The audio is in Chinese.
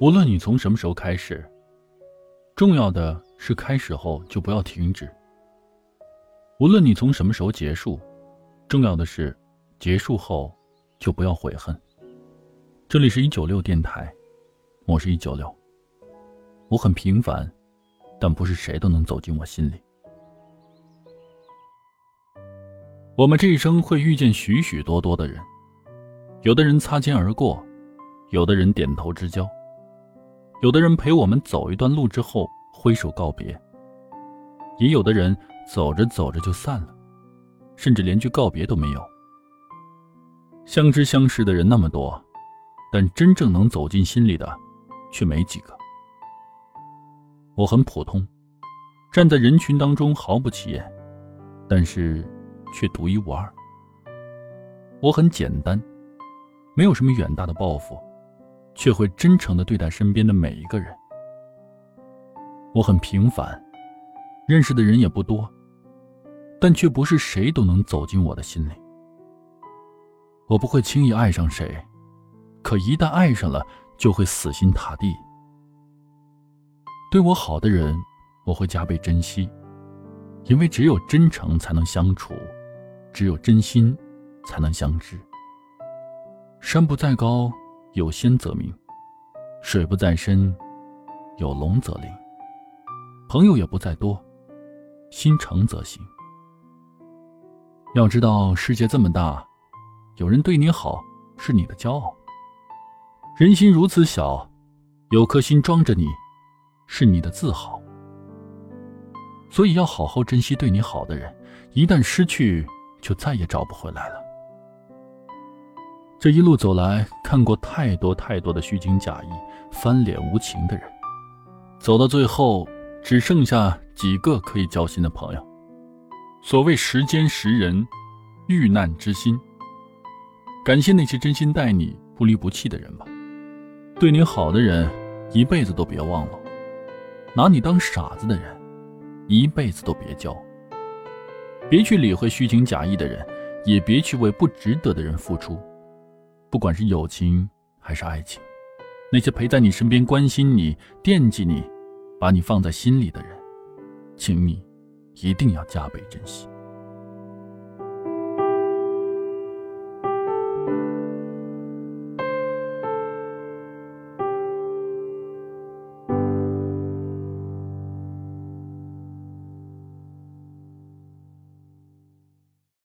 无论你从什么时候开始，重要的是开始后就不要停止；无论你从什么时候结束，重要的是结束后就不要悔恨。这里是一九六电台，我是一九六。我很平凡，但不是谁都能走进我心里。我们这一生会遇见许许多多的人，有的人擦肩而过，有的人点头之交。有的人陪我们走一段路之后挥手告别，也有的人走着走着就散了，甚至连句告别都没有。相知相识的人那么多，但真正能走进心里的却没几个。我很普通，站在人群当中毫不起眼，但是却独一无二。我很简单，没有什么远大的抱负。却会真诚的对待身边的每一个人。我很平凡，认识的人也不多，但却不是谁都能走进我的心里。我不会轻易爱上谁，可一旦爱上了，就会死心塌地。对我好的人，我会加倍珍惜，因为只有真诚才能相处，只有真心才能相知。山不在高。有仙则名，水不在深，有龙则灵。朋友也不在多，心诚则行。要知道世界这么大，有人对你好是你的骄傲；人心如此小，有颗心装着你，是你的自豪。所以要好好珍惜对你好的人，一旦失去，就再也找不回来了。这一路走来，看过太多太多的虚情假意、翻脸无情的人，走到最后，只剩下几个可以交心的朋友。所谓时间识人，遇难知心。感谢那些真心待你、不离不弃的人吧。对你好的人，一辈子都别忘了；拿你当傻子的人，一辈子都别交。别去理会虚情假意的人，也别去为不值得的人付出。不管是友情还是爱情，那些陪在你身边、关心你、惦记你、把你放在心里的人，请你一定要加倍珍惜。